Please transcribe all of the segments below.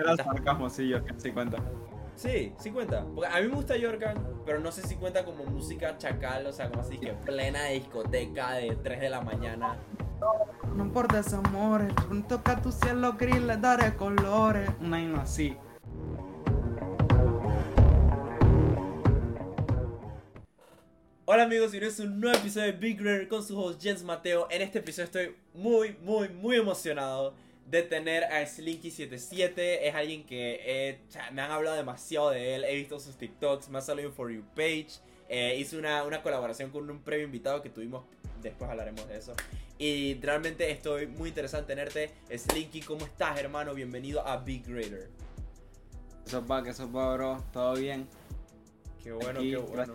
Era sarcasmo, sí, Yorkan, sí cuenta. Sí, sí cuenta. Porque a mí me gusta Yorkan, pero no sé si cuenta como música chacal, o sea, como así que plena discoteca de 3 de la mañana. No importa ese amores, toca tu cielo gris, le daré colores. Una himno así. Hola amigos, bienvenidos a un nuevo episodio de Big Rare con su host Jens Mateo. En este episodio estoy muy, muy, muy emocionado de tener a Slinky77. Es alguien que eh, me han hablado demasiado de él. He visto sus TikToks, me ha salido For You page. Eh, hice una, una, colaboración con un previo invitado que tuvimos. Después hablaremos de eso. Y realmente estoy muy interesado en tenerte. Slinky, ¿cómo estás, hermano? Bienvenido a Big Raider. Eso va, que eso va, bro. ¿Todo bien? Qué bueno, qué bueno.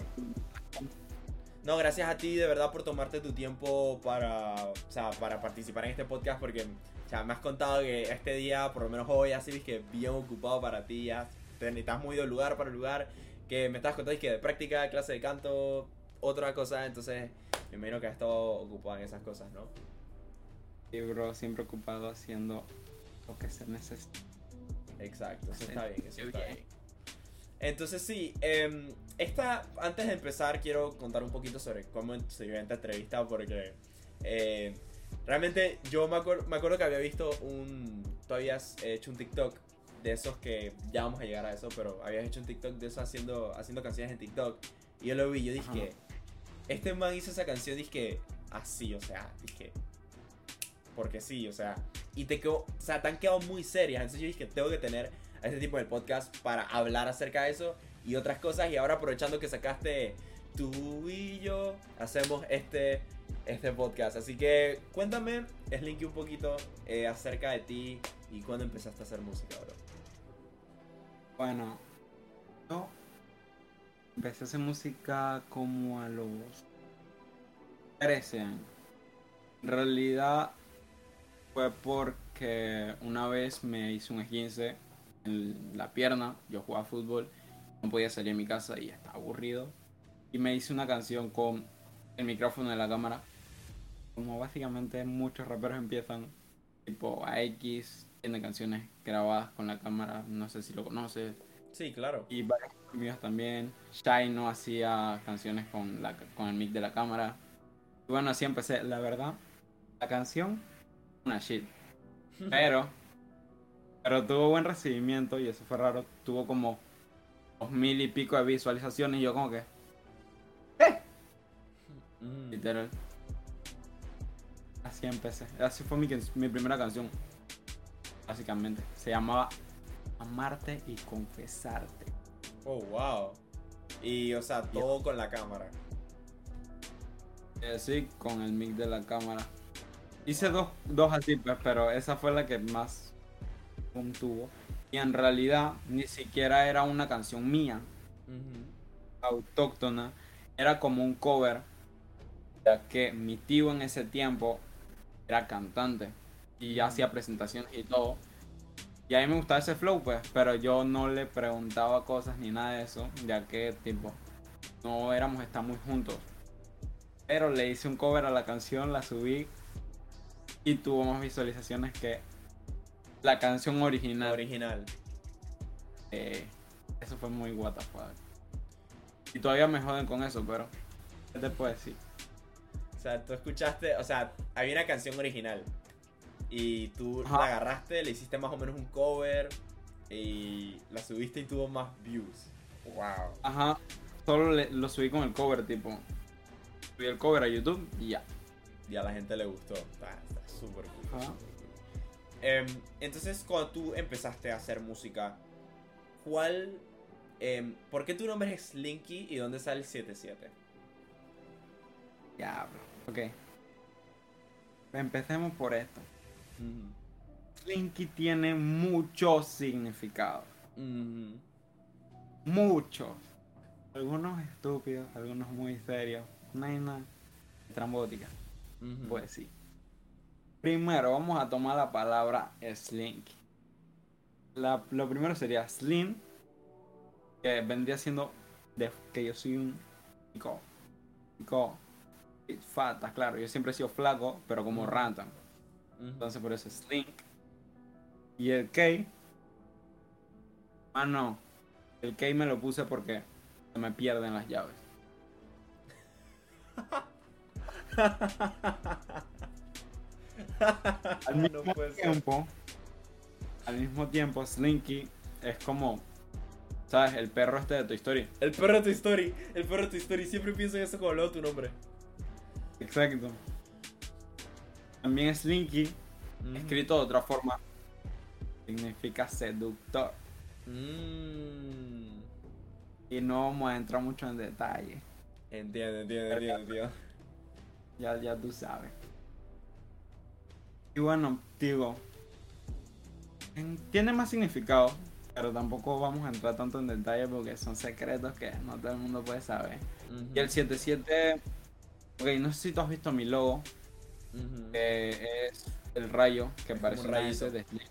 No, gracias a ti de verdad por tomarte tu tiempo para, o sea, para participar en este podcast porque sea, me has contado que este día, por lo menos hoy, así que bien ocupado para ti, ya te, estás muy de lugar para lugar, que me estás contando que de práctica, clase de canto, otra cosa, entonces me imagino que has estado ocupado en esas cosas, ¿no? Sí, bro, siempre ocupado haciendo lo que se necesita. Exacto, eso está bien, eso está bien. Entonces sí, eh, esta, antes de empezar quiero contar un poquito sobre cómo se dio esta entrevista porque eh, realmente yo me, me, acuerdo que había visto un, tú habías hecho un TikTok de esos que ya vamos a llegar a eso, pero habías hecho un TikTok de eso haciendo, haciendo canciones en TikTok y yo lo vi, yo dije, este man hizo esa canción, dije, así, o sea, dije, porque sí, o sea, y te quedó, o sea, te han quedado muy serias, entonces yo dije, tengo que tener a este tipo de podcast para hablar acerca de eso y otras cosas. Y ahora aprovechando que sacaste tú y yo, hacemos este, este podcast. Así que cuéntame, Slinky, un poquito eh, acerca de ti y cuándo empezaste a hacer música, bro. Bueno, yo empecé a hacer música como a los 13 años. En realidad fue porque una vez me hice un esguince en la pierna, yo jugaba fútbol, no podía salir de mi casa y estaba aburrido. Y me hice una canción con el micrófono de la cámara. Como básicamente muchos raperos empiezan, tipo AX, tiene canciones grabadas con la cámara, no sé si lo conoces. Sí, claro. Y varios míos también. Shai no hacía canciones con, la, con el mic de la cámara. Y bueno, así empecé. La verdad, la canción, una shit. Pero pero tuvo buen recibimiento y eso fue raro. Tuvo como dos mil y pico de visualizaciones y yo como que... Literal. Así empecé. Así fue mi, mi primera canción. Básicamente. Se llamaba Amarte y Confesarte. Oh, wow. Y, o sea, todo con la cámara. Eh, sí, con el mic de la cámara. Hice dos, dos así, pues, pero esa fue la que más tuvo. Y en realidad ni siquiera era una canción mía, autóctona, era como un cover, ya que mi tío en ese tiempo era cantante y hacía presentaciones y todo. Y a mí me gustaba ese flow, pues, pero yo no le preguntaba cosas ni nada de eso, ya que, tipo, no éramos estar muy juntos. Pero le hice un cover a la canción, la subí y tuvo más visualizaciones que la canción original. Original. Eh, eso fue muy what Y todavía me joden con eso, pero. ¿Qué te puedo decir? O sea, tú escuchaste, o sea, había una canción original. Y tú la agarraste, le hiciste más o menos un cover. Y la subiste y tuvo más views. Wow. Ajá. Solo lo subí con el cover, tipo. Subí el cover a YouTube y ya. Y a la gente le gustó. Está súper cool. Em, entonces, cuando tú empezaste a hacer música, ¿cuál. Eh, ¿Por qué tu nombre es Slinky y dónde sale el 77? Ya, bro. Ok. Empecemos por esto. Slinky tiene muchos significados. Muchos. Algunos estúpidos, algunos muy serios. Una hay trambótica. Pues sí. Primero vamos a tomar la palabra slink. lo primero sería slim, que vendría siendo de, que yo soy un chico, chico fata, claro, yo siempre he sido flaco, pero como random. Entonces por eso slink. Y el K Ah, no. El key me lo puse porque se me pierden las llaves. al mismo tiempo, al mismo tiempo, Slinky es como, ¿sabes? El perro este de tu historia. El perro de tu story, el perro de tu story. Siempre pienso en eso cuando leo tu nombre. Exacto. También Slinky, Mm. escrito de otra forma, significa seductor. Mm. Y no vamos a entrar mucho en detalle. Entiendo, entiendo, entiendo, entiendo. Ya, ya tú sabes. Y bueno, digo, en- tiene más significado, pero tampoco vamos a entrar tanto en detalle porque son secretos que no todo el mundo puede saber. Y el 77, ok, no sé si tú has visto mi logo, ujú. que es el rayo, que parece un una rayito. S de Slim.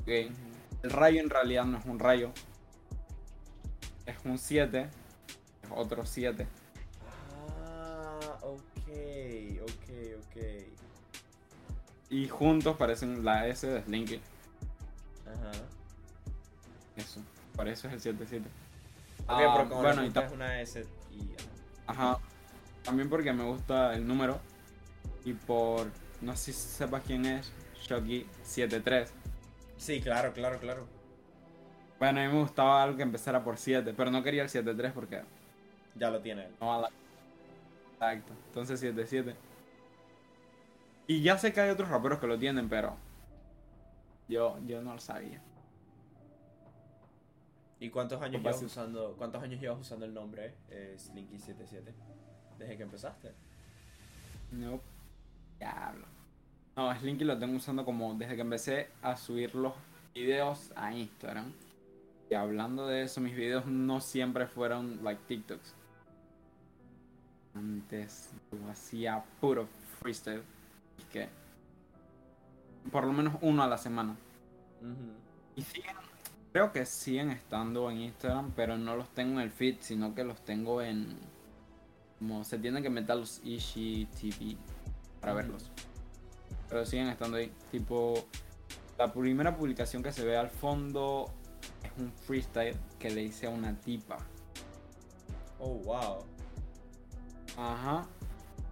Ok, Ujú. El rayo en realidad no es un rayo, es un 7, es otro 7. Ah, ok, ok, ok. Y juntos parecen la S de Slinky. Ajá. Eso, por eso es el 77. Ok, Ah, pero como bueno, y es una S y... Ajá. También porque me gusta el número. Y por. No sé si sepas quién es. Shocky 73. Sí, claro, claro, claro. Bueno, a mí me gustaba algo que empezara por 7. Pero no quería el 73 porque Ya lo tiene él. no va a la. Exacto. Entonces 77. Y ya sé que hay otros raperos que lo tienen, pero. Yo, yo no lo sabía. ¿Y cuántos años llevas usando, cuántos años llevas usando el nombre eh, Slinky77? Desde que empezaste. No. Diablo. No, Slinky lo tengo usando como desde que empecé a subir los videos a Instagram. Y hablando de eso, mis videos no siempre fueron like TikToks. Antes yo hacía puro freestyle. Y que por lo menos uno a la semana. Y siguen, creo que siguen estando en Instagram, pero no los tengo en el feed, sino que los tengo en. Como se tienen que meter los Ishi TV para verlos. Pero siguen estando ahí. Tipo, la primera publicación que se ve al fondo es un freestyle que le hice a una tipa. Oh, wow. Ajá.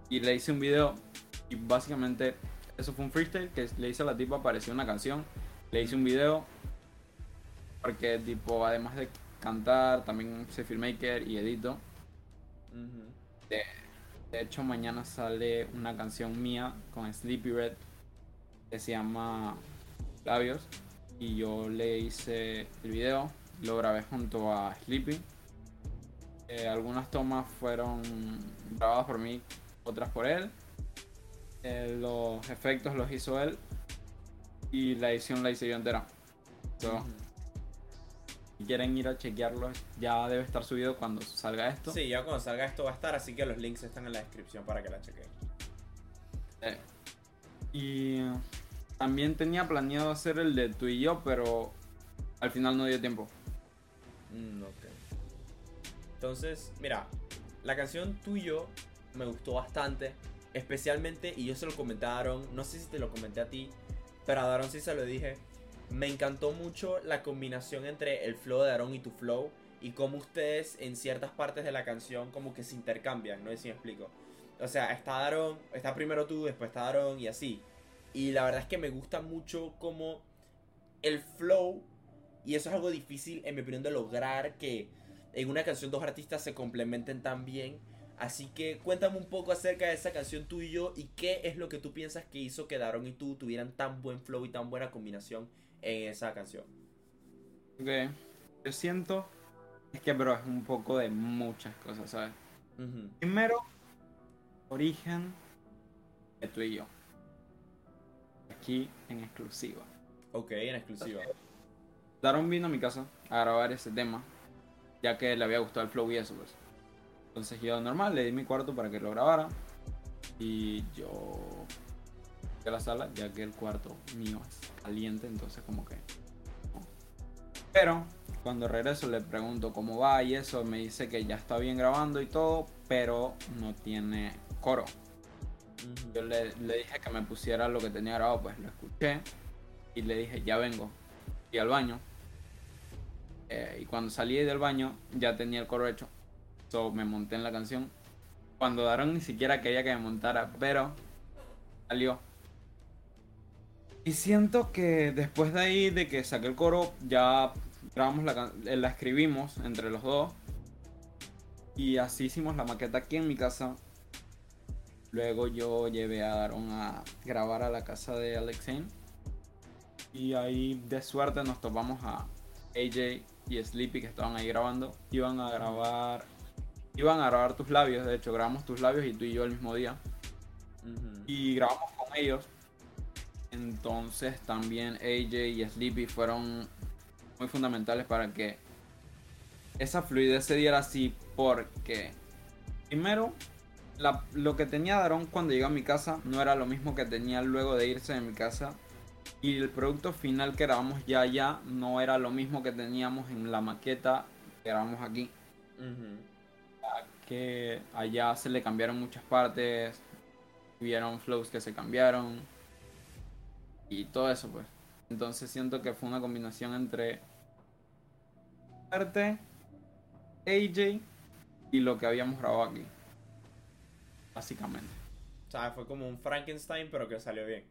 Y le hice un video y básicamente eso fue un freestyle que le hice a la tipa, parecía una canción. Le hice un video porque tipo, además de cantar, también soy filmmaker y edito. Ujú. De hecho, mañana sale una canción mía con Sleepy Red que se llama Labios. Y yo le hice el video, lo grabé junto a Sleepy. Eh, algunas tomas fueron grabadas por mí, otras por él. Eh, los efectos los hizo él. Y la edición la hice yo entera. Quieren ir a chequearlo, ya debe estar subido cuando salga esto. Sí, ya cuando salga esto va a estar, así que los links están en la descripción para que la chequen. Eh, Y también tenía planeado hacer el de tú y yo, pero al final no dio tiempo. Mm. Entonces, mira, la canción tuyo me gustó bastante. Especialmente, y yo se lo Aaron, no sé si te lo comenté a ti, pero a Aaron sí se lo dije. Me encantó mucho la combinación entre el flow de Aaron y tu flow. Y cómo ustedes en ciertas partes de la canción como que se intercambian, no sé si me explico. O sea, está Aaron, está primero tú, después está Aaron y así. Y la verdad es que me gusta mucho como el flow y eso es algo difícil, en mi opinión, de lograr que en una canción dos artistas se complementen tan bien. Así que cuéntame un poco acerca de esa canción tú y yo y qué es lo que tú piensas que hizo que Daron y tú tuvieran tan buen flow y tan buena combinación en esa canción. Ok, Yo siento es que, bro, es un poco de muchas cosas, ¿sabes? Primero, origen de tú y yo. Aquí en exclusiva. Ok, en exclusiva. Daron vino a mi casa a grabar ese tema, ya que le había gustado el flow y eso, pues. Entonces yo normal, le di mi cuarto para que lo grabara. Y yo a la sala, ya que el cuarto mío es caliente, entonces como que... no. Pero cuando regreso le pregunto cómo va y eso, me dice que ya está bien grabando y todo, pero no tiene coro. Yo le, le dije que me pusiera lo que tenía grabado, pues lo escuché y le dije, ya vengo. Y al baño. Eh, y cuando salí del baño ya tenía el coro hecho. So me monté en la canción. Cuando Daron ni siquiera quería que me montara, pero salió. Y siento que después de ahí, de que saqué el coro, ya grabamos la, eh, la escribimos entre los dos. Y así hicimos la maqueta aquí en mi casa. Luego yo llevé a Daron a grabar a la casa de Alexei. Y ahí de suerte nos topamos a AJ y Sleepy que estaban ahí grabando. Iban a grabar. Iban a grabar tus labios, de hecho, grabamos tus labios y tú y yo el mismo día. Y grabamos con ellos. Entonces también AJ y Sleepy fueron muy fundamentales para que esa fluidez se diera así. Porque primero, lo que tenía Daron cuando llegó a mi casa no era lo mismo que tenía luego de irse de mi casa. Y el producto final que grabamos ya allá no era lo mismo que teníamos en la maqueta que grabamos aquí. Que allá se le cambiaron muchas partes, hubieron flows que se cambiaron y todo eso pues. Entonces siento que fue una combinación entre arte, AJ y lo que habíamos grabado aquí. Básicamente. O sea, fue como un Frankenstein pero que salió bien.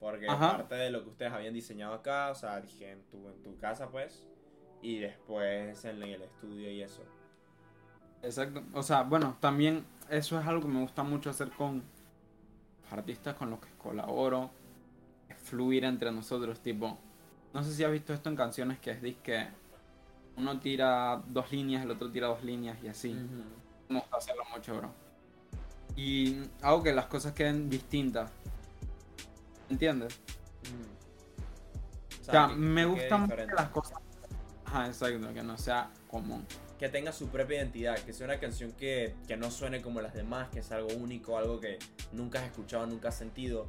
Porque parte de lo que ustedes habían diseñado acá, o sea, dije en tu, en tu casa pues, y después en el estudio y eso. Exacto. O sea, bueno, también eso es algo que me gusta mucho hacer con artistas con los que colaboro, fluir entre nosotros, tipo, no sé si has visto esto en canciones que es que uno tira dos líneas, el otro tira dos líneas y así. Me gusta hacerlo mucho, bro. Y hago que las cosas queden distintas. ¿Entiendes? O sea, me gustan mucho las cosas. Ajá, exacto, que no sea común que tenga su propia identidad, que sea una canción que, no suene como las demás, que es algo único, algo que nunca has escuchado, nunca has sentido.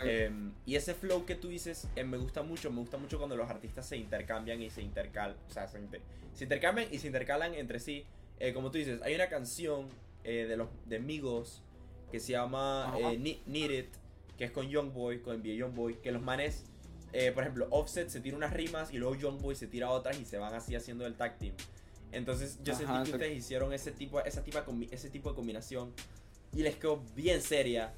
Em, y ese flow que tú dices eh, me gusta mucho, me gusta mucho cuando los artistas se intercambian y se intercalan, o sea, se, intercambian y se intercalan entre sí. Eh, como tú dices, hay una canción eh, de los de Migos que se llama Need It, que es con Youngboy, con NBA Youngboy, que los manes, por ejemplo, Offset se tira unas rimas y luego Youngboy se tira otras y se van así haciendo el tag team. Entonces yo sentí que ustedes hicieron ese tipo, esa tipo, ese tipo de combinación y les quedó bien seria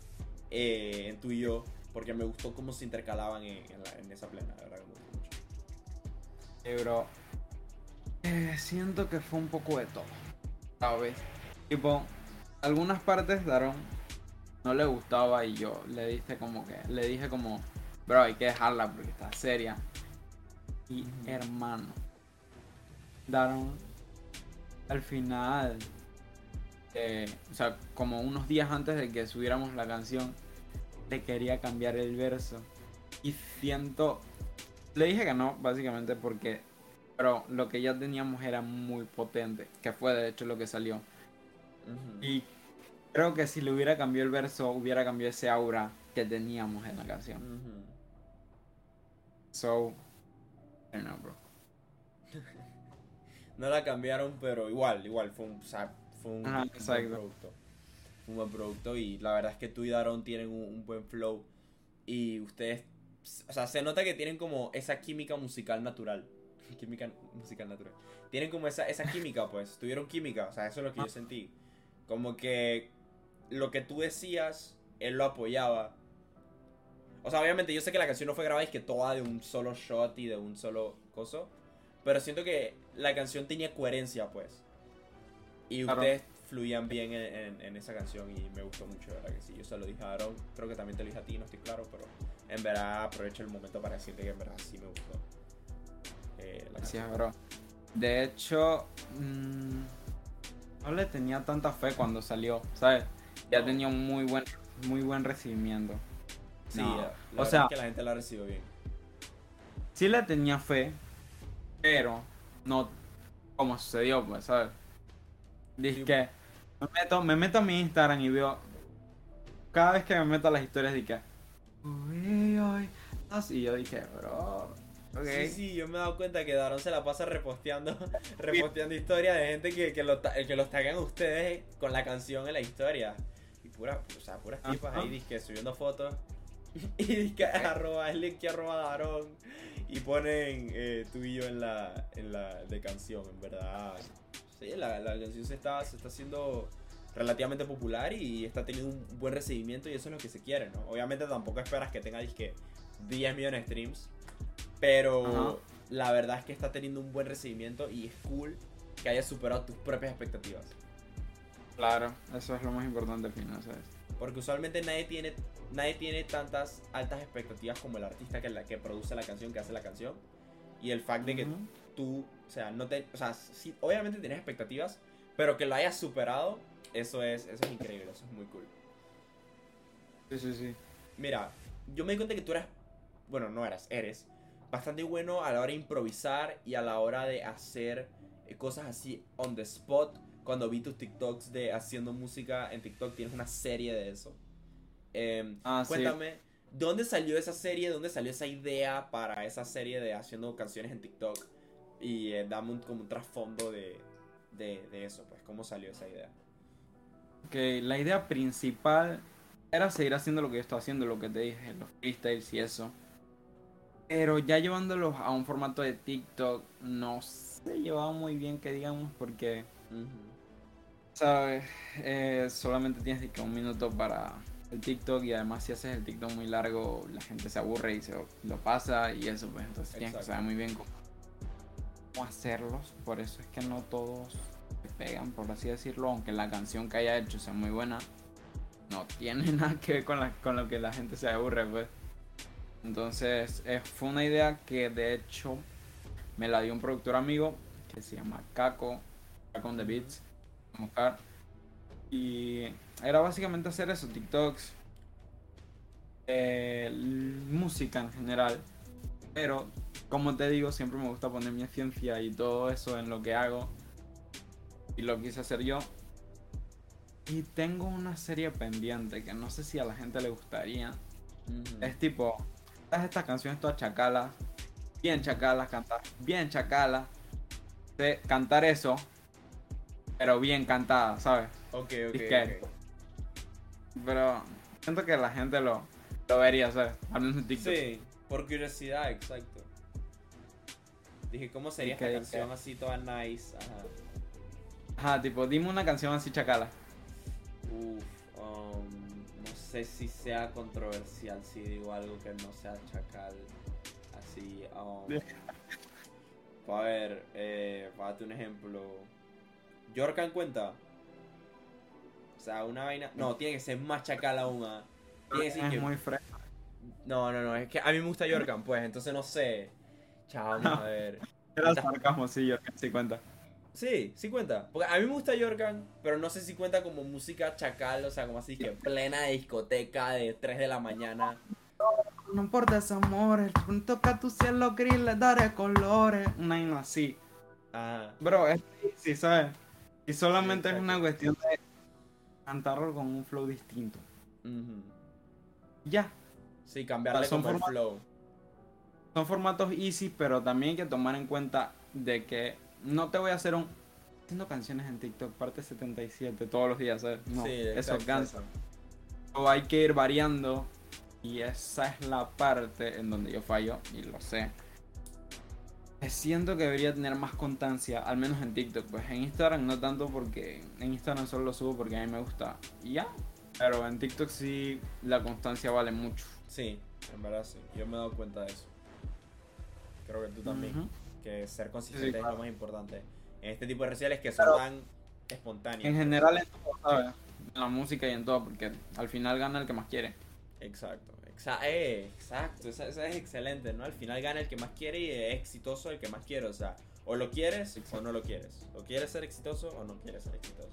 eh, en tú y yo, porque me gustó cómo se intercalaban en, esa plena, la verdad que me gustó mucho. Eh, bro, eh, siento que fue un poco de todo, ¿sabes? Tipo, algunas partes Daron no le gustaba y yo le dije como que, le dije como, bro, hay que dejarla porque está seria. Y hermano, Daron al final, eh, o sea, como unos días antes de que subiéramos la canción, le quería cambiar el verso. Y siento, le dije que no, básicamente porque, pero lo que ya teníamos era muy potente, que fue de hecho lo que salió. Y creo que si le hubiera cambiado el verso, hubiera cambiado ese aura que teníamos en la canción. So, I don't know, bro. no la cambiaron, pero igual, igual, fue un, fue un, buen producto. Un buen producto y la verdad es que tú y Daron tienen un, buen flow y ustedes, o sea, se nota que tienen como esa química musical natural. química musical natural. Tienen como esa, esa química, pues, tuvieron química, o sea, eso es lo que yo sentí. Como que lo que tú decías, él lo apoyaba. O sea, obviamente yo sé que la canción no fue grabada y que toda de un solo shot y de un solo coso. Pero siento que la canción tenía coherencia, pues. Y ustedes fluían bien en, esa canción y me gustó mucho, verdad que sí. Yo se lo dije a Aaron, creo que también te lo dije a ti, no estoy claro, pero en verdad aprovecho el momento para decirte que en verdad sí me gustó. Eh, Gracias, bro. De hecho, mmm, no le tenía tanta fe cuando salió, ¿sabes? Ya tenía un muy buen, muy buen recibimiento. Sí, o sea, que la gente la recibió bien. Sí le tenía fe, pero no como sucedió, pues, ¿sabes? Dice que me meto, me meto a mi Instagram y veo. Cada vez que me meto a las historias, dije. Uy, uy. Así yo dije, bro. Okay. Sí, sí, yo me he dado cuenta que Daron se la pasa reposteando, reposteando historias de gente que, que, lo, que los tagan ustedes con la canción en la historia. Y pura, o sea, puras tipas ahí, disque, subiendo fotos. y dice arroba es link que arroba Daron y ponen eh, tú y yo en la, en la de canción, en verdad. La, la canción se está, se está haciendo relativamente popular y está teniendo un buen recibimiento y eso es lo que se quiere, ¿no? Obviamente tampoco esperas que tenga disque 10 millones de streams, pero Ajá. la verdad es que está teniendo un buen recibimiento y es cool que hayas superado tus propias expectativas. Claro, eso es lo más importante al final, ¿sabes? Porque usualmente nadie tiene, nadie tiene tantas altas expectativas como el artista que, la, que produce la canción, que hace la canción. Y el fact de que. Tú, o sea, no te, o sea, sí, obviamente tienes expectativas, pero que lo hayas superado, eso es, eso es increíble, eso es muy cool. Sí, sí, sí. Mira, yo me di cuenta que tú eras, bueno, no eras, eres bastante bueno a la hora de improvisar y a la hora de hacer eh, cosas así on the spot. Cuando vi tus TikToks de haciendo música en TikTok, tienes una serie de eso. Em, Ah, sí. cuéntame, ¿de dónde salió esa serie? ¿De dónde salió esa idea para esa serie de haciendo canciones en TikTok? Y eh, dame un, como un trasfondo de, de, de eso, pues, ¿cómo salió esa idea? Que la idea principal era seguir haciendo lo que yo estaba haciendo, lo que te dije, los freestyles y eso. Pero ya llevándolos a un formato de TikTok no se llevaba muy bien que digamos porque, ¿sabes? Eh, solamente tienes que un minuto para el TikTok y además si haces el TikTok muy largo la gente se aburre y se lo pasa y eso pues entonces tienes que saber muy bien cómo, cómo hacerlos. Por eso es que no todos se pegan, por así decirlo, aunque la canción que haya hecho sea muy buena, no tiene nada que ver con, la- con lo que la gente se aburre, pues. Entonces, eh, fue una idea que de hecho me la dio un productor amigo que se llama Kako, Kako on the Beats, a buscar. Y era básicamente hacer eso, TikToks, eh, música en general. Pero, como te digo, siempre me gusta poner mi ciencia y todo eso en lo que hago. Y lo quise hacer yo. Y tengo una serie pendiente que no sé si a la gente le gustaría. Es tipo, todas estas canciones todas chacalas, bien chacalas, cantar bien chacalas, de cantar eso, pero bien cantada, ¿sabes? Ok, ok, Disque. ok. Pero siento que la gente lo, lo vería, ¿sabes? Menos en TikTok. Sí, por curiosidad, exacto. Dije, ¿cómo sería Y que- esta canción así toda nice? Ajá. Ajá, tipo, dime una canción así chacala. Uf, um, no sé si sea controversial si digo algo que no sea chacal. Así, um, a ver, eh, para darte un ejemplo. ¿Yorkan cuenta? O sea, una vaina. No, tiene que ser más chacal aún. ah. Tiene que Es decir que. muy fresco. No, no, no, es que a mí me gusta Yorkan, pues, entonces no sé. Chao, vamos a ver. Era el sarcasmo, sí, yo sí cuenta. Sí, sí cuenta. Porque a mí me gusta Yorkan, pero no sé si cuenta como música chacal, o sea, como así que plena de discoteca de 3 de la mañana. No importa ese amor, el toca tu cielo gris, le daré colores. Una vaina así. Ajá. Bro, es sí, ¿sabes? Y solamente Sí, es una cuestión de cantarlo con un flow distinto. Ya. Sí, cambiarle Son como el forma- flow. Son formatos easy, pero también hay que tomar en cuenta de que no te voy a hacer un haciendo canciones en TikTok parte 77 todos los días, ¿sabes? No, sí, eso exacto. O hay que ir variando y esa es la parte en donde yo fallo y lo sé. Siento que debería tener más constancia, al menos en TikTok. Pues en Instagram no tanto porque en Instagram solo lo subo porque a mí me gusta y ya. Pero en TikTok sí la constancia vale mucho. Sí, en verdad sí. Yo me he dado cuenta de eso. Creo que tú también. Que ser consistente Sí, sí, es lo más importante. En este tipo de redes sociales que son Pero- tan espontáneos. En general en todo, ¿sabes? En la música y en todo, porque al final gana el que más quiere. Exacto, exa- eh, exacto, eso, eso es excelente, ¿no? Al final gana el que más quiere y es exitoso el que más quiere, o sea, o lo quieres o no lo quieres, o quieres ser exitoso o no quieres ser exitoso.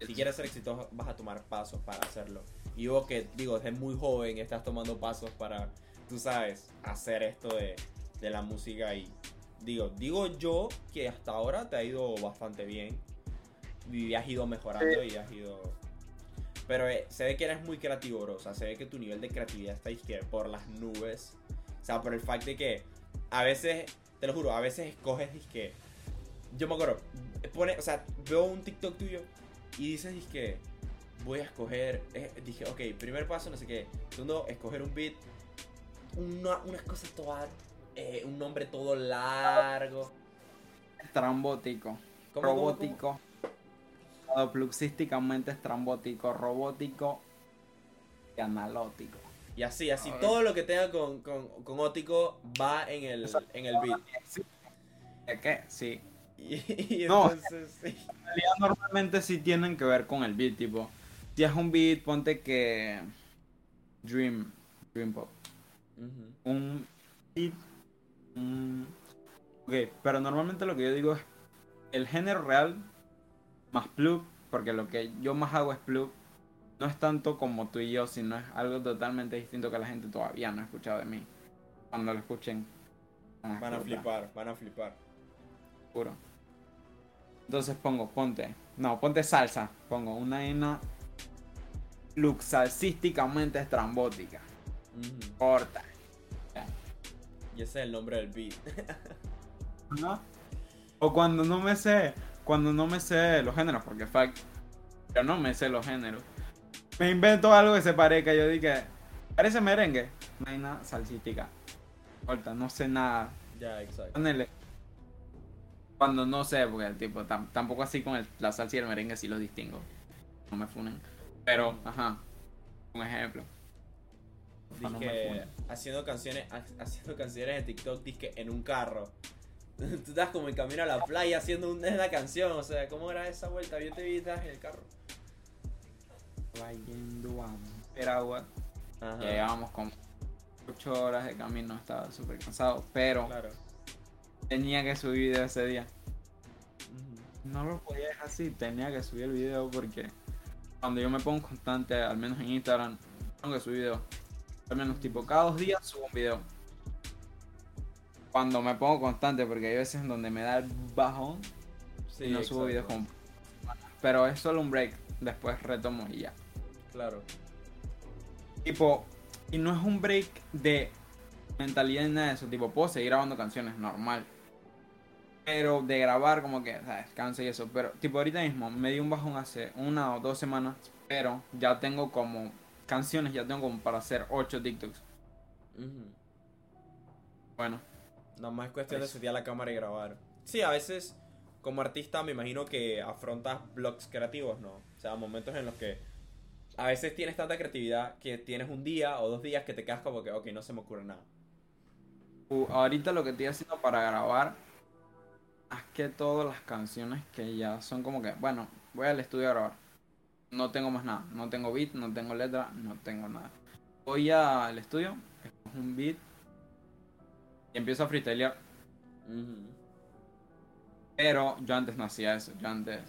Y si quieres ser exitoso vas a tomar pasos para hacerlo. Y vos que, digo, desde muy joven estás tomando pasos para, tú sabes, hacer esto de, de la música y digo, digo yo que hasta ahora te ha ido bastante bien y has ido mejorando y has ido pero eh, se ve que eres muy creativo, bro. O sea, se ve que tu nivel de creatividad está izquierdo por las nubes. O sea, por el fact de que a veces, te lo juro, a veces escoges que Yo me acuerdo, pone, o sea, veo un TikTok tuyo y dices que voy a escoger, eh, dije, ok, primer paso, no sé qué. Segundo, escoger un beat, una, unas cosas todas, eh, un nombre todo largo. Estrambótico. ¿Cómo, robótico. Fluxísticamente estrambótico, robótico y analótico. Y así, así, todo lo que tenga con, con, con ótico va en el, en el beat. ¿De qué? Sí. Y, y No. entonces. En realidad normalmente sí tienen que ver con el beat, tipo. Si es un beat, ponte que. Dream. Dream Pop. Un beat. un- Ok, pero normalmente lo que yo digo es el género real más plug, porque lo que yo más hago es plug. No es tanto como tú y yo, sino es algo totalmente distinto que la gente todavía no ha escuchado de mí. Cuando lo escuchen, Van a flipar, van a flipar. Seguro. Entonces pongo, ponte. No, ponte salsa. Pongo una vaina luxalcísticamente estrambótica. Corta. Y ese es el nombre del beat. ¿No? O cuando no me sé. Cuando no me sé los géneros, porque fact. Yo no me sé los géneros. Me invento algo que se parezca. Yo dije. Parece merengue. Vaina salsística. Corta, no sé nada. ya, exacto. Ponele. Cuando no sé, porque tipo, tam- tampoco así con el- la salsa y el merengue sí los distingo. No me funen. Pero, ajá. Un ejemplo. Funen. haciendo canciones, ha- haciendo canciones de TikTok, disque en un carro. Tú estás como en camino a la playa haciendo un- una canción, o sea, ¿cómo era esa vuelta? Yo te vi estás en el carro. Va yendo a ver agua. Ajá. Ya llevábamos como 8 horas de camino. Estaba súper cansado. Pero Claro. tenía que subir video ese día. No lo podía dejar así. Tenía que subir el video porque cuando yo me pongo constante, al menos en Instagram, tengo que subir video. Al menos tipo cada dos días subo un video. Cuando me pongo constante, porque hay veces en donde me da el bajón Sí, y no subo videos como... Pero es solo un break. Después retomo y ya. Claro. Tipo, y no es un break de mentalidad ni nada de eso. Tipo, puedo seguir grabando canciones normal. Pero de grabar como que, ¿sabes? Cansa y eso. Pero, tipo, ahorita mismo me di un bajón hace una o dos semanas. Pero ya tengo como canciones, ya tengo como para hacer 8 TikToks. Bueno, Nada más es cuestión de setear la cámara y grabar. Sí, a veces como artista me imagino que afrontas blogs creativos, ¿no? O sea, momentos en los que a veces tienes tanta creatividad que tienes un día o dos días que te quedas como que, ok, no se me ocurre nada. u- ahorita lo que estoy haciendo para grabar, es que todas las canciones que ya son como que, bueno, voy al estudio a grabar. No tengo más nada. No tengo beat, no tengo letra, no tengo nada. Voy al estudio, escojo un beat y empiezo a freestylear. Pero yo antes no hacía eso. Yo antes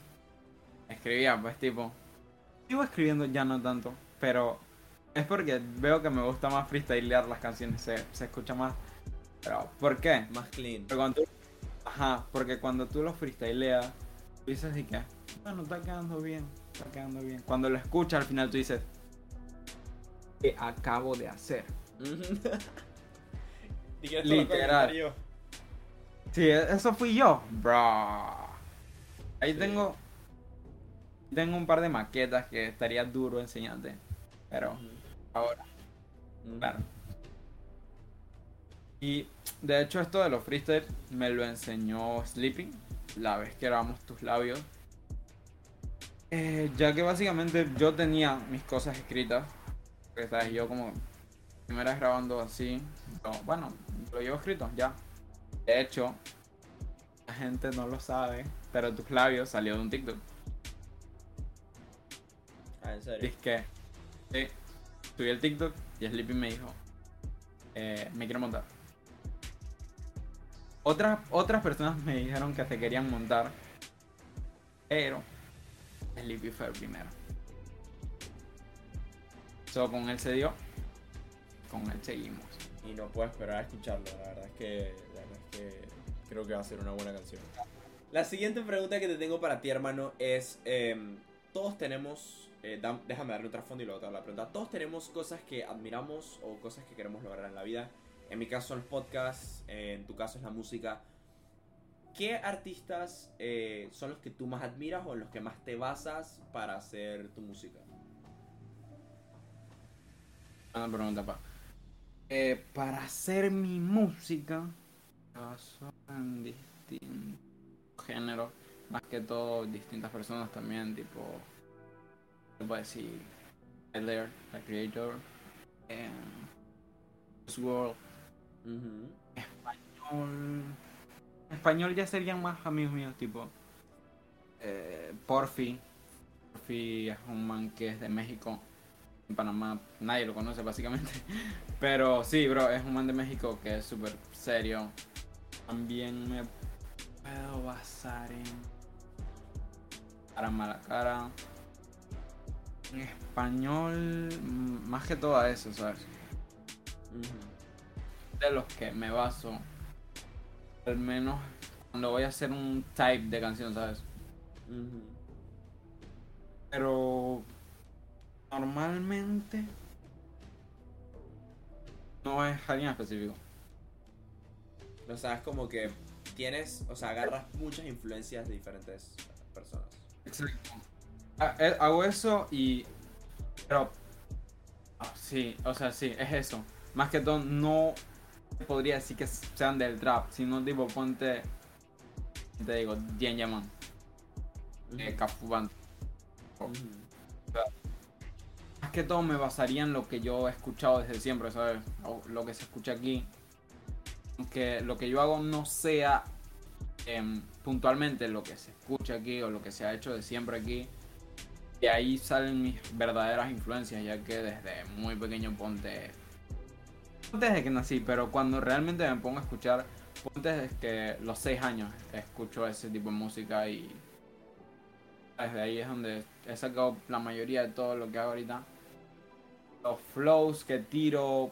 escribía, pues tipo. Sigo escribiendo ya no tanto, pero es porque veo que me gusta más freestylear las canciones, se, se escucha más. Pero, ¿por qué? Más clean. Porque cuando tú- ajá, porque cuando tú lo freestyleas, tú dices y que, bueno, está quedando bien, está quedando bien. Cuando lo escuchas al final tú dices, ¿qué acabo de hacer? Acabo de Literal. Sí, e- eso fui yo, bro. Ahí Sí. tengo, tengo un par de maquetas que estaría duro enseñarte, pero ahora, claro. Y de hecho esto de los freestyle me lo enseñó Sleeping, la vez que grabamos tus labios. Eh, ya que básicamente yo tenía mis cosas escritas, que sabes, yo como primera vez grabando así, yo, bueno, lo llevo escrito, ya. De hecho, la gente no lo sabe, pero tus labios salió de un TikTok. Ah, en serio. Dice que sí, subí el TikTok y Sleepy me dijo, eh, me quiero montar. Otras, otras personas me dijeron que se querían montar, pero Sleepy fue el primero. So, con él se dio, con él seguimos. Y no puedo esperar a escucharlo. La verdad es que, la verdad es que creo que va a ser una buena canción. La siguiente pregunta que te tengo para ti, hermano, es: em, Todos tenemos. eh, déjame darle un trasfondo y luego te hago la pregunta. Todos tenemos cosas que admiramos o cosas que queremos lograr en la vida. En mi caso son los podcasts, eh, en tu caso es la música. ¿Qué artistas eh, son los que tú más admiras o en los que más te basas para hacer tu música? Una pregunta, pa. Eh, para hacer mi música, baso en distintos géneros, más que todo distintas personas también, tipo, se puede decir, Tyler, the creator, eh, World, español, español ya serían más amigos míos, tipo, eh, Porfi, Porfi es un man que es de México en Panamá nadie lo conoce básicamente. Pero sí, bro, es un man de México que es súper serio. También me puedo basar en... Para mala cara. En español, más que todo eso, ¿sabes? De los que me baso. Al menos cuando voy a hacer un type de canción, ¿sabes? Pero normalmente no es alguien específico. O sea, es como que tienes, o sea, agarras muchas influencias de diferentes personas. Exacto. Ah, eh, hago eso y... Pero... ah, sí, o sea, sí, es eso. Más que todo, no podría decir que sean del trap, sino tipo, ponte... Te digo, Dien Yaman. Eh, Cafu Band. Ujú. Más que todo me basaría en lo que yo he escuchado desde siempre, ¿sabes? O lo que se escucha aquí. Aunque lo que yo hago no sea em, puntualmente lo que se escucha aquí o lo que se ha hecho de siempre aquí. De ahí salen mis verdaderas influencias, ya que desde muy pequeño ponte... Desde que nací, pero cuando realmente me pongo a escuchar, desde que los 6 años escucho ese tipo de música y desde ahí es donde he sacado la mayoría de todo lo que hago ahorita. Los flows que tiro,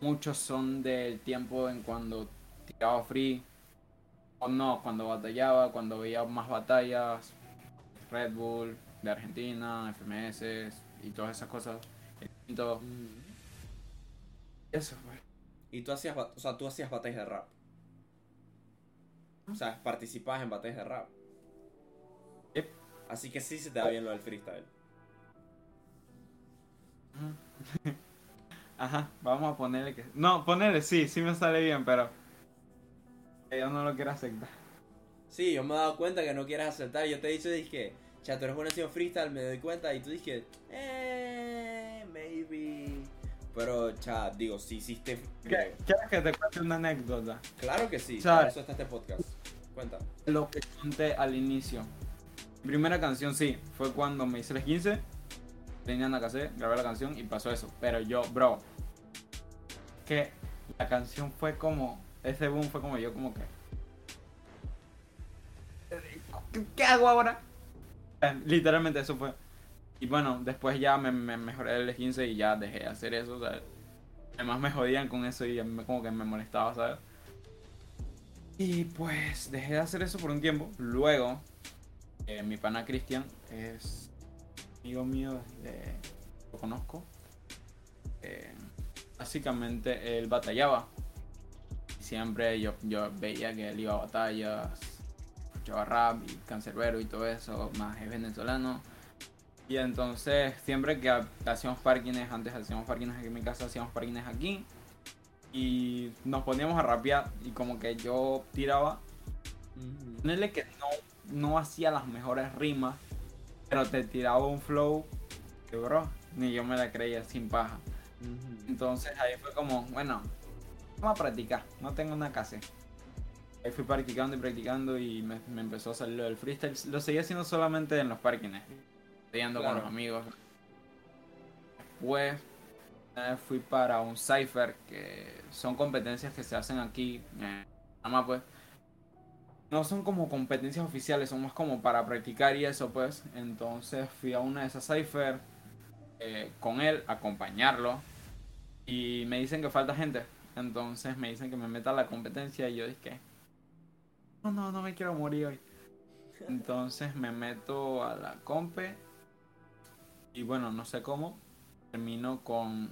muchos son del tiempo en cuando tiraba free. O no, cuando batallaba, cuando veía más batallas. Red Bull, de Argentina, FMS y todas esas cosas. Todo. Eso, pues. Y tú hacías, o sea, tú hacías batallas de rap. O sea, participabas en batallas de rap. Yep. Así que sí se te da bien lo del freestyle. Ajá, vamos a ponerle que. No, ponerle sí, sí me sale bien, pero. Yo no lo quiero aceptar. Sí, yo me he dado cuenta que no quieres aceptar. Yo te he dicho, dije, ya tú eres bueno haciendo freestyle, me doy cuenta. Y tú dije, eh. Pero, cha, digo, si hiciste. ¿Qué- ¿Quieres que te cuente una anécdota? Claro que sí, ¿Sabes? para eso está este podcast. Cuenta. Lo que conté al inicio. Mi primera canción, sí, fue cuando me hice el 15. Tenía una cassette, grabé la canción y pasó eso. Pero yo, bro, que la canción fue como. Ese boom fue como yo, como que. ¿Qué, qué hago ahora? Eh, Literalmente eso fue. Y bueno, después ya me, me mejoré el 15 y ya dejé de hacer eso, ¿sabes? Además me jodían con eso y me- como que me molestaba, ¿sabes? Y pues dejé de hacer eso por un tiempo. Luego, eh, mi pana Cristian es amigo mío, lo conozco. Eh, básicamente él batallaba. Siempre yo, yo veía que él iba a batallas, escuchaba rap y cancerbero y todo eso, más es venezolano. Y entonces siempre que ha- hacíamos parkings, antes hacíamos parkings aquí en mi casa, hacíamos parkings aquí. Y nos poníamos a rapear y como que yo tiraba Ponerle que no, no hacía las mejores rimas, pero te tiraba un flow que, bro, ni yo me la creía sin paja. Entonces ahí fue como, bueno, vamos a practicar, no tengo nada que hacer. Ahí fui practicando y practicando y me, me empezó a salir lo del freestyle. Lo seguía haciendo solamente en los parkings, con los amigos. Después eh, fui para un cipher, que son competencias que se hacen aquí en Panamá, pues no son como competencias oficiales, son más como para practicar y eso pues. Entonces fui a una de esas cipher eh, con él, acompañarlo. Y me dicen que falta gente. Entonces me dicen que me meta a la competencia y yo dije, no, no, no me quiero morir hoy. Entonces me meto a la compe. Y bueno, no sé cómo. Termino con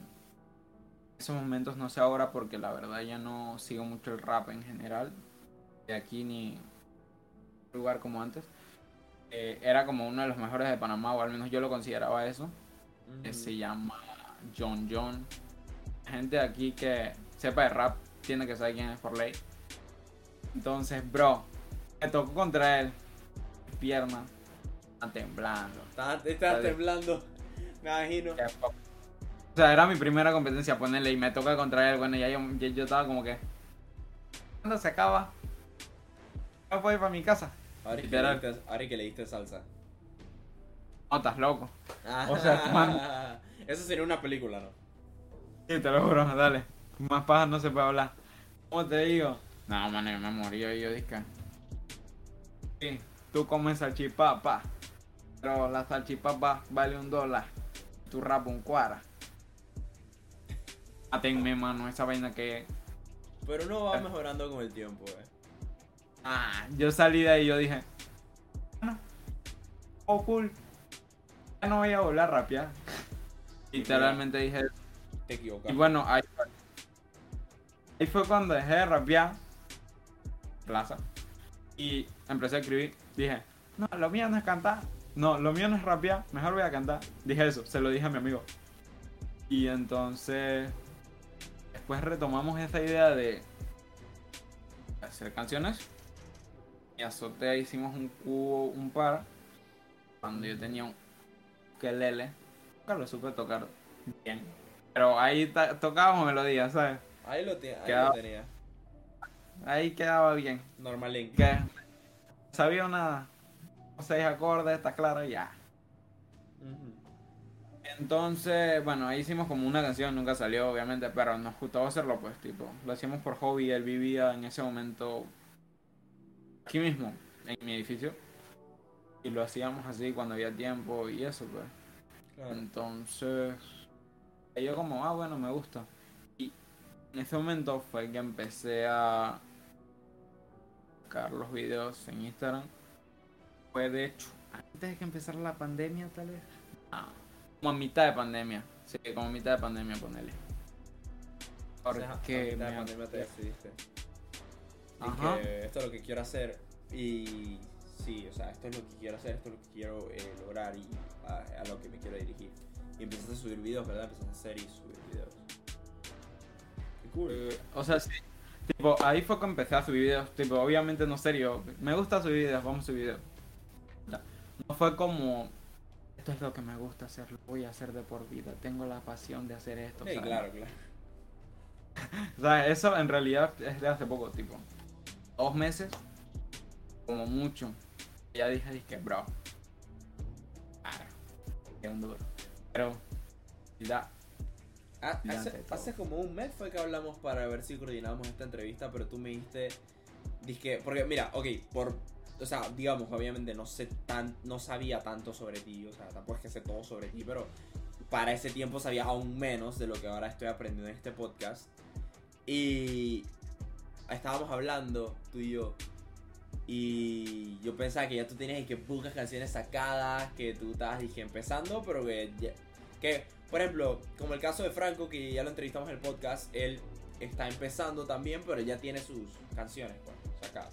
esos momentos, no sé ahora porque la verdad ya no sigo mucho el rap en general de aquí ni lugar como antes. Eh, era como uno de los mejores de Panamá, o al menos yo lo consideraba eso. que se llama John John. gente aquí que sepa de rap tiene que saber quién es por ley. Entonces, bro, me tocó contra él. Pierna, está temblando. Estaba, estaba temblando, me imagino. O sea, era mi primera competencia ponerle y me toca contra él. Bueno, ya yo, ya yo estaba como que. ¿Cuándo se acaba? ¿No puedo ir para mi casa? Ahora que, le diste, ahora que le diste salsa. No, estás loco. O sea, man. Eso sería una película, ¿no? Sí, te lo juro, dale. Más paja no se puede hablar. ¿Cómo te digo? No, mano, yo me morí. Yo, yo dije. Sí, tú comes salchipapa. Pero la salchipapa vale un dólar. Tu rap un cuara. Atenme, mano, esa vaina que. Pero uno va mejorando con el tiempo, eh. Ah, yo salí de ahí y yo dije. "Bueno, Oh, cool. Ya no voy a volar rapear. Literalmente dije Te equivocas. Y bueno, ahí fue. Ahí fue cuando dejé de rapear. Plaza. Y empecé a escribir. Dije, no, lo mío no es cantar. No, lo mío no es rapear. Mejor voy a cantar. Dije eso, se lo dije a mi amigo. Y entonces. Después retomamos esa idea de hacer canciones. Y azotea hicimos un cubo, un par. Cuando yo tenía un ukelele. Nunca lo supe tocar bien. Pero ahí tocábamos melodías, ¿sabes? Ahí lo, ahí Quedaba- lo tenía. Ahí quedaba bien. Normal Link. Que sabía una seis acordes, está claro, ya. Entonces, bueno, ahí hicimos como una canción, nunca salió obviamente, pero nos gustaba hacerlo pues, tipo, lo hacíamos por hobby, él vivía en ese momento aquí mismo, en mi edificio, y lo hacíamos así cuando había tiempo y eso pues. Claro. Entonces, yo como, ah, bueno, me gusta. Y en ese momento fue que empecé a sacar los videos en Instagram. Fue de hecho, antes de que empezara la pandemia, tal vez. Ah, como a mitad de pandemia. Sí, como a mitad de pandemia, ponele. O sea, Porque a mitad de pandemia te decidiste. Ajá. Dije, esto es lo que quiero hacer. Y sí, o sea, esto es lo que quiero hacer, esto es lo que quiero eh, lograr y a, a lo que me quiero dirigir. Y empezaste a subir videos, ¿verdad? Empezaste a hacer y subir videos. Qué cool. Eh, o sea, sí. Tipo, ahí fue que empecé a subir videos. Tipo, obviamente no serio. Me gusta subir videos, vamos a subir videos. No fue como. Esto es lo que me gusta hacer, lo voy a hacer de por vida. Tengo la pasión de hacer esto. Sí, ¿sabes? claro, claro. O sea, eso en realidad es de hace poco, tipo. Dos meses. Como mucho. Ya dije, dije, bro. Claro. Que un duro. Pero. Ya. Ah, hace, como un mes fue que hablamos para ver si coordinábamos esta entrevista, pero tú me dijiste, dije, porque mira, ok, por, o sea, digamos, obviamente no sé tan, no sabía tanto sobre ti, o sea, tampoco es que sé todo sobre ti, pero para ese tiempo sabía aún menos de lo que ahora estoy aprendiendo en este podcast. Y estábamos hablando, tú y yo, y yo pensaba que ya tú tenías que pocas canciones sacadas, que tú estabas dije, empezando, pero que, ya- que, por ejemplo, como el caso de Franco, que ya lo entrevistamos en el podcast, él está empezando también, pero ya tiene sus canciones pues, sacadas.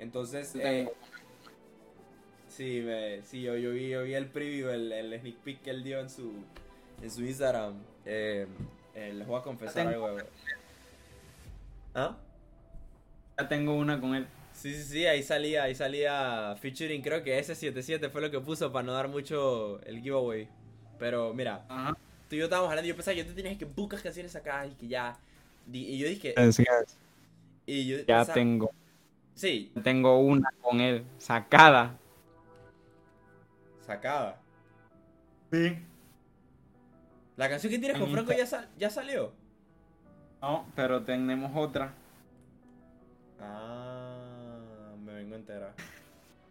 Entonces, Yo eh, sí, me, sí yo, yo, vi, yo vi el preview, el, el sneak peek que él dio en su, en su Instagram. Eh, eh, les voy a confesar Tengo- algo. ¿Ah? Ya tengo una con él. Sí, sí, sí, ahí salía, ahí salía featuring, creo que S77 fue lo que puso para no dar mucho el giveaway. Pero mira, Ajá. tú y yo estábamos hablando y yo pensaba que tú tenías que buscar canciones acá y que ya. Y yo dije. Y yo Ya pensaba- tengo. Sí, Tengo una con él. Sacada. sacada. Sí. La canción que tienes con Franco ya, sal- ya salió. No, pero tenemos otra. Ah, me vengo a enterar.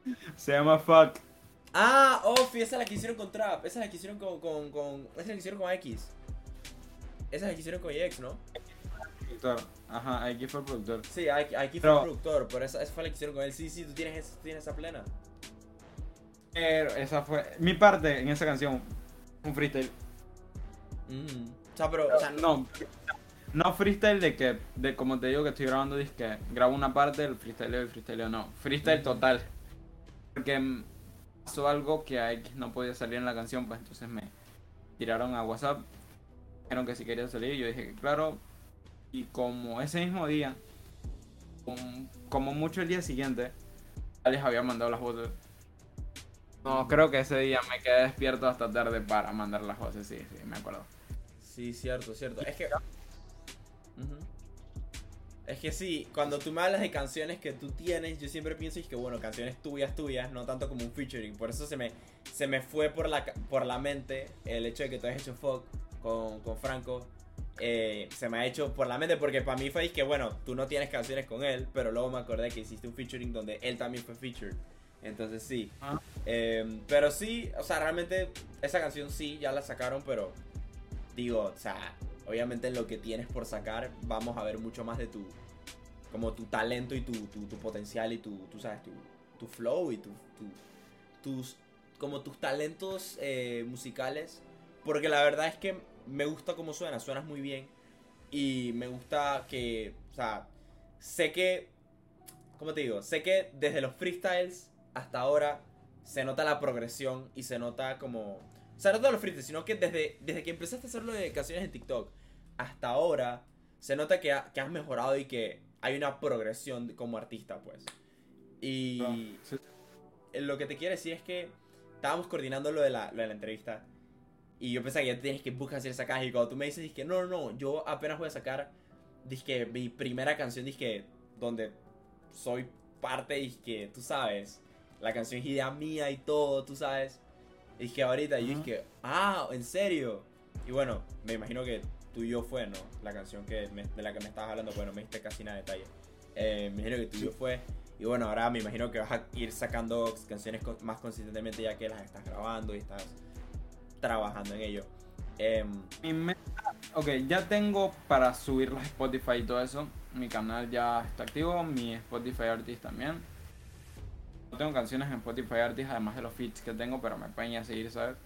Se llama Fuck. Ah, Ofi, esa es la que hicieron con Trap. Esa es la que hicieron con. con, con esa es la que hicieron con X. Esa es la que hicieron con EX, ¿no? Productor. Ajá, aquí fue el productor. Sí, aquí fue el productor, pero esa, esa fue la que hicieron con él. Sí, sí, tú tienes, esa- tú tienes esa plena. Pero esa fue. Mi parte en esa canción. Un freestyle. Ujú. O sea, pero, o sea, no. No. Freestyle de que, de como te digo que estoy grabando, dice que grabo una parte, el freestyle el freestyle no. Freestyle total. Porque mm, pasó algo que a X no podía salir en la canción, pues entonces me tiraron a WhatsApp. dijeron que si quería salir, yo dije que claro. Y como ese mismo día, como, mucho el día siguiente, ya les había mandado las voces. No, creo que ese día me quedé despierto hasta tarde para mandar las voces, sí, sí, me acuerdo. Sí, cierto, cierto. Es que... Es que sí, cuando tú me hablas de canciones que tú tienes, yo siempre pienso que, bueno, canciones tuyas, tuyas, no tanto como un featuring. Por eso se me, se me fue por la, por la mente el hecho de que tú hayas hecho folk con, con Franco. Eh, se me ha hecho por la mente porque para mí fue que, bueno, tú no tienes canciones con él, pero luego me acordé que hiciste un featuring donde él también fue featured. Entonces sí. Ah. Eh, pero sí, o sea, realmente esa canción sí, ya la sacaron, pero digo, o sea, obviamente en lo que tienes por sacar vamos a ver mucho más de tu como tu talento y tu, tu, potencial y tu, tú sabes, tu, tu flow y tu, tus como tus talentos eh, musicales porque la verdad es que me gusta cómo suena, suenas muy bien y me gusta que, o sea, sé que, ¿cómo te digo? Sé que desde los freestyles hasta ahora se nota la progresión y se nota como, o sea, no todos los freestyles, sino que desde, desde que empezaste a hacerlo de canciones en TikTok hasta ahora, se nota que, que has mejorado y que hay una progresión como artista, pues. Y ah, lo que te quiero decir es que estábamos coordinando lo de la, lo de la entrevista. Y yo pensaba que ya tienes que buscar hacer esa caja. Y cuando tú me dices, dije, no, no, no, yo apenas voy a sacar, dije, mi primera canción, dije, donde soy parte, dije, tú sabes, la canción es idea mía y todo, tú sabes. Y dije, ahorita, y yo dije, ah, ¿en serio? Y bueno, me imagino que tuyo fue, ¿no? La canción que de la que me estabas hablando, bueno, me diste casi nada de detalle. Eh, me imagino que tuyo fue. Y bueno, ahora me imagino que vas a ir sacando canciones más consistentemente ya que las estás grabando y estás trabajando en ello. Eh, ok, ya tengo para subir las Spotify y todo eso. Mi canal ya está activo, mi Spotify Artist también. No tengo canciones en Spotify Artist, además de los feats que tengo, pero me pueden ya seguir, ¿sabes?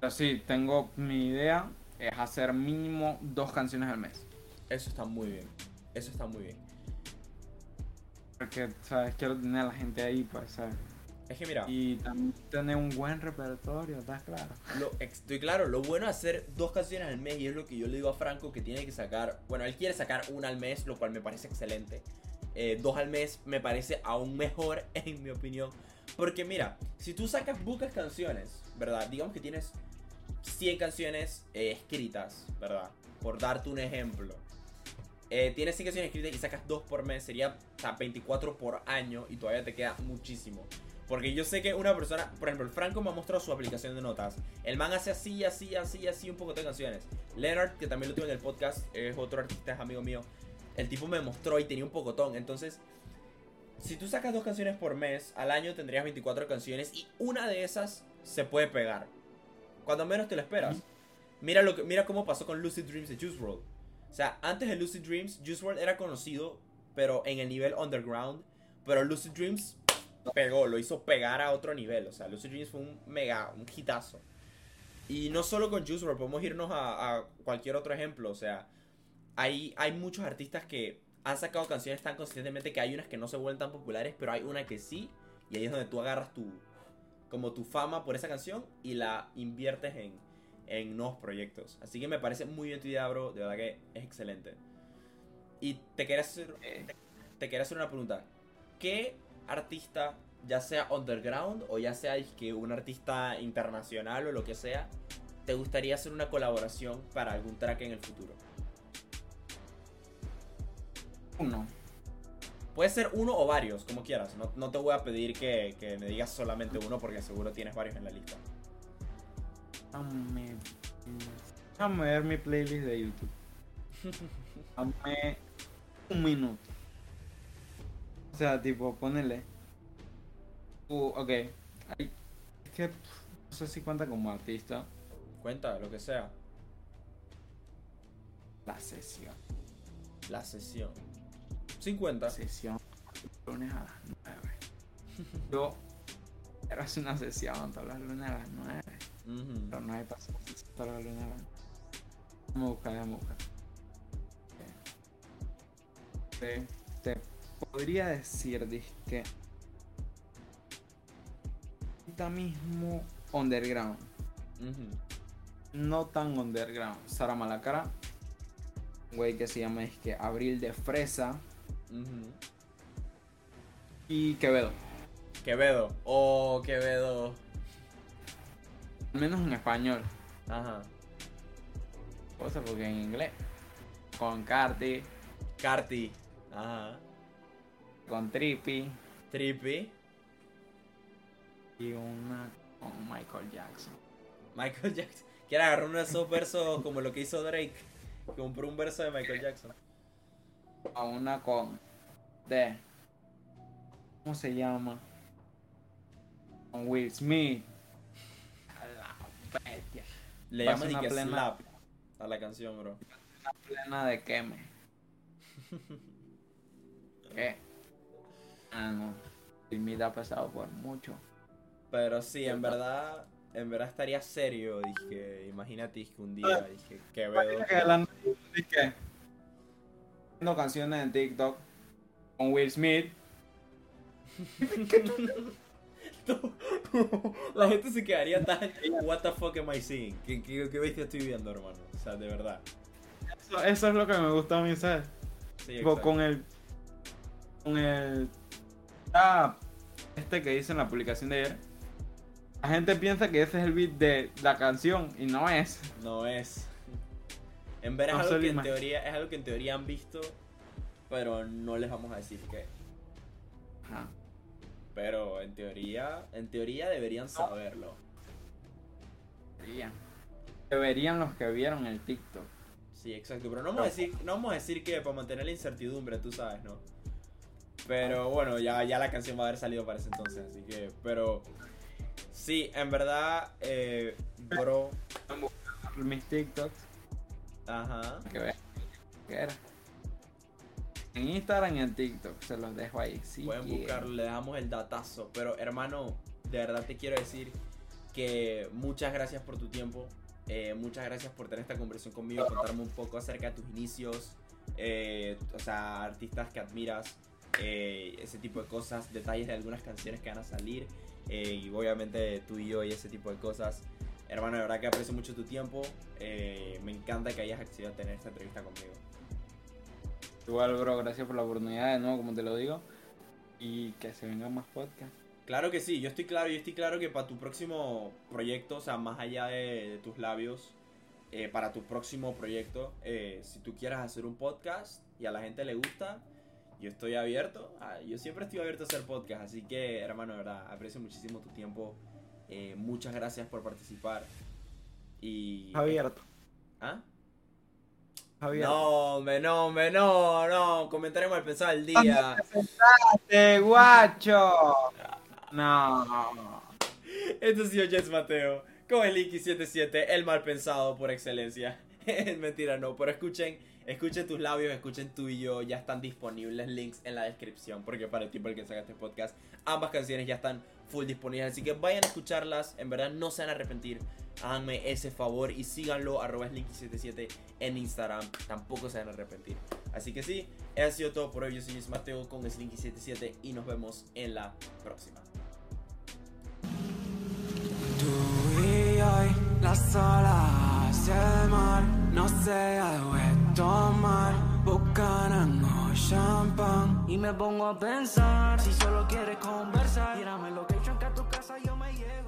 Pero sí, tengo mi idea, es hacer mínimo dos canciones al mes. Eso está muy bien, eso está muy bien. Porque, ¿sabes? Quiero tener a la gente ahí, pues, ¿sabes? Es que mira. Y también tener un buen repertorio, ¿estás claro? Lo, estoy claro, lo bueno es hacer dos canciones al mes y es lo que yo le digo a Franco que tiene que sacar. Bueno, él quiere sacar una al mes, lo cual me parece excelente. Eh, dos al mes me parece aún mejor, en mi opinión. Porque mira, si tú sacas pocas canciones, ¿verdad? Digamos que tienes 100 canciones eh, escritas, ¿verdad? Por darte un ejemplo. Eh, tienes 100 canciones escritas y sacas 2 por mes, sería o 24 por año y todavía te queda muchísimo. Porque yo sé que una persona, por ejemplo, el Franco me ha mostrado su aplicación de notas. El man hace así, así, así, así un poco de canciones. Leonard, que también lo tuve en el podcast, es otro artista, es amigo mío. El tipo me mostró y tenía un pocotón. Entonces, si tú sacas dos canciones por mes, al año tendrías 24 canciones y una de esas se puede pegar. Cuando menos te lo esperas. Mira, lo que, mira cómo pasó con Lucid Dreams de Juice WRLD. O sea, antes de Lucid Dreams, Juice WRLD era conocido, pero en el nivel underground. Pero Lucid Dreams pegó, lo hizo pegar a otro nivel. O sea, Lucid Dreams fue un mega, un hitazo. Y no solo con Juice WRLD, podemos irnos a, cualquier otro ejemplo. O sea, hay, hay muchos artistas que han sacado canciones tan consistentemente que hay unas que no se vuelven tan populares, pero hay una que sí. Y ahí es donde tú agarras tu, como tu fama por esa canción y la inviertes en, en nuevos proyectos. Así que me parece muy bien tu idea, bro. De verdad que es excelente. Y te quería hacer, te, quería hacer una pregunta. ¿Qué artista, ya sea underground o ya sea que un artista internacional o lo que sea, te gustaría hacer una colaboración para algún track en el futuro? Uno. Puede ser uno o varios, como quieras. No, te voy a pedir que, me digas solamente uno porque seguro tienes varios en la lista. Déjame ver mi playlist de YouTube. Dame un minuto. O sea, tipo, ponele. Uh, ok. es que no sé si cuenta como artista. Cuenta, lo que sea. La sesión. La sesión. 50. Sesión lunes a las 9. Yo hacer una sesión todos los lunes a las 9. Pero no hay paso todos los lunes a las 9. Vamos a buscar, vamos a buscar. Te, te podría decir, que ahorita mismo underground. no tan underground. Sara Malacara. Un güey que se llama es que Abril de Fresa. Y Quevedo. Quevedo. Oh, Quevedo. Al menos en español. Ajá. Cosa porque en inglés. Con Carti, Carti. Ajá. Con Trippy Trippy. y una con Michael Jackson. Michael Jackson. Quiere agarrar uno de esos versos como lo que hizo Drake. Compró un verso de Michael Jackson. A una con de ¿cómo se llama? Con Will Smith. A la bestia. Le llaman una que plena- slap a la canción, bro. Una plena de queme. ¿Qué? Ah no. Ha pasado por mucho. Pero sí, en verdad, en verdad estaría serio. Dije, imagínate que un día dije, Quevedo. que la dije haciendo canciones en TikTok con Will Smith. La gente se quedaría tan. What the fuck am I seeing? ¿Qué, qué, qué bestia estoy viendo, hermano? O sea, de verdad. Eso, eso es lo que me gusta a mí, ¿sabes? Sí, Tipo, exacto. con el. Con el. Este que dice en la publicación de ayer. La gente piensa que ese es el beat de la canción y no es. No es. En ver es No algo que en teoría es algo que en teoría han visto, pero no les vamos a decir qué. Ajá. Pero en teoría, en teoría deberían saberlo. Deberían. Deberían los que vieron el TikTok. Sí, exacto. Pero no vamos a decir, no vamos a decir que para mantener la incertidumbre, tú sabes, ¿no? Pero bueno, ya, ya la canción va a haber salido para ese entonces, así que. Pero. Sí, en verdad, eh, bro. Mis TikToks. Ajá. Que vean qué era. En Instagram y en TikTok. Se los dejo ahí. Si Pueden quieren. buscarlo, le dejamos el datazo. Pero hermano, de verdad te quiero decir que muchas gracias por tu tiempo. eh, muchas gracias por tener esta conversación conmigo, contarme un poco acerca de tus inicios. eh, o sea, artistas que admiras, eh, ese tipo de cosas, detalles de algunas canciones que van a salir. eh, y obviamente tú y yo y ese tipo de cosas. Hermano, de verdad que aprecio mucho tu tiempo. eh, me encanta que hayas accedido a tener esta entrevista conmigo. Igual, bro, gracias por la oportunidad de nuevo, como te lo digo. Y que se vengan más podcasts. Claro que sí, yo estoy claro, yo estoy claro que para tu próximo proyecto, o sea, más allá de, de tus labios, eh, para tu próximo proyecto, eh, si tú quieras hacer un podcast y a la gente le gusta, yo estoy abierto, yo siempre estoy abierto a hacer podcast, así que hermano, de verdad, aprecio muchísimo tu tiempo, eh, muchas gracias por participar y... Abierto. ¿Ah? Abierto. No, hombre, no, hombre, no, no, comentaremos al pensar el día. ¡Eh, guacho! No. Esto ha sido Jets Mateo con el Linky 77, el mal pensado por excelencia. Mentira, no, pero escuchen, escuchen tus labios, escuchen tú y yo, ya están disponibles links en la descripción, porque para el tiempo el que saca este podcast, ambas canciones ya están full disponibles, así que vayan a escucharlas, en verdad no se van a arrepentir, háganme ese favor y síganlo, arroba Slinky77 en Instagram, tampoco se van a arrepentir. Así que sí, eso ha sido todo por hoy, yo soy Mateo con Slinky77 y nos vemos en la próxima. Hoy, las olas y el mar, no se debe tomar. Buchanan champán. Y me pongo a pensar, si solo quieres conversar, tírame location que a tu casa yo me llego.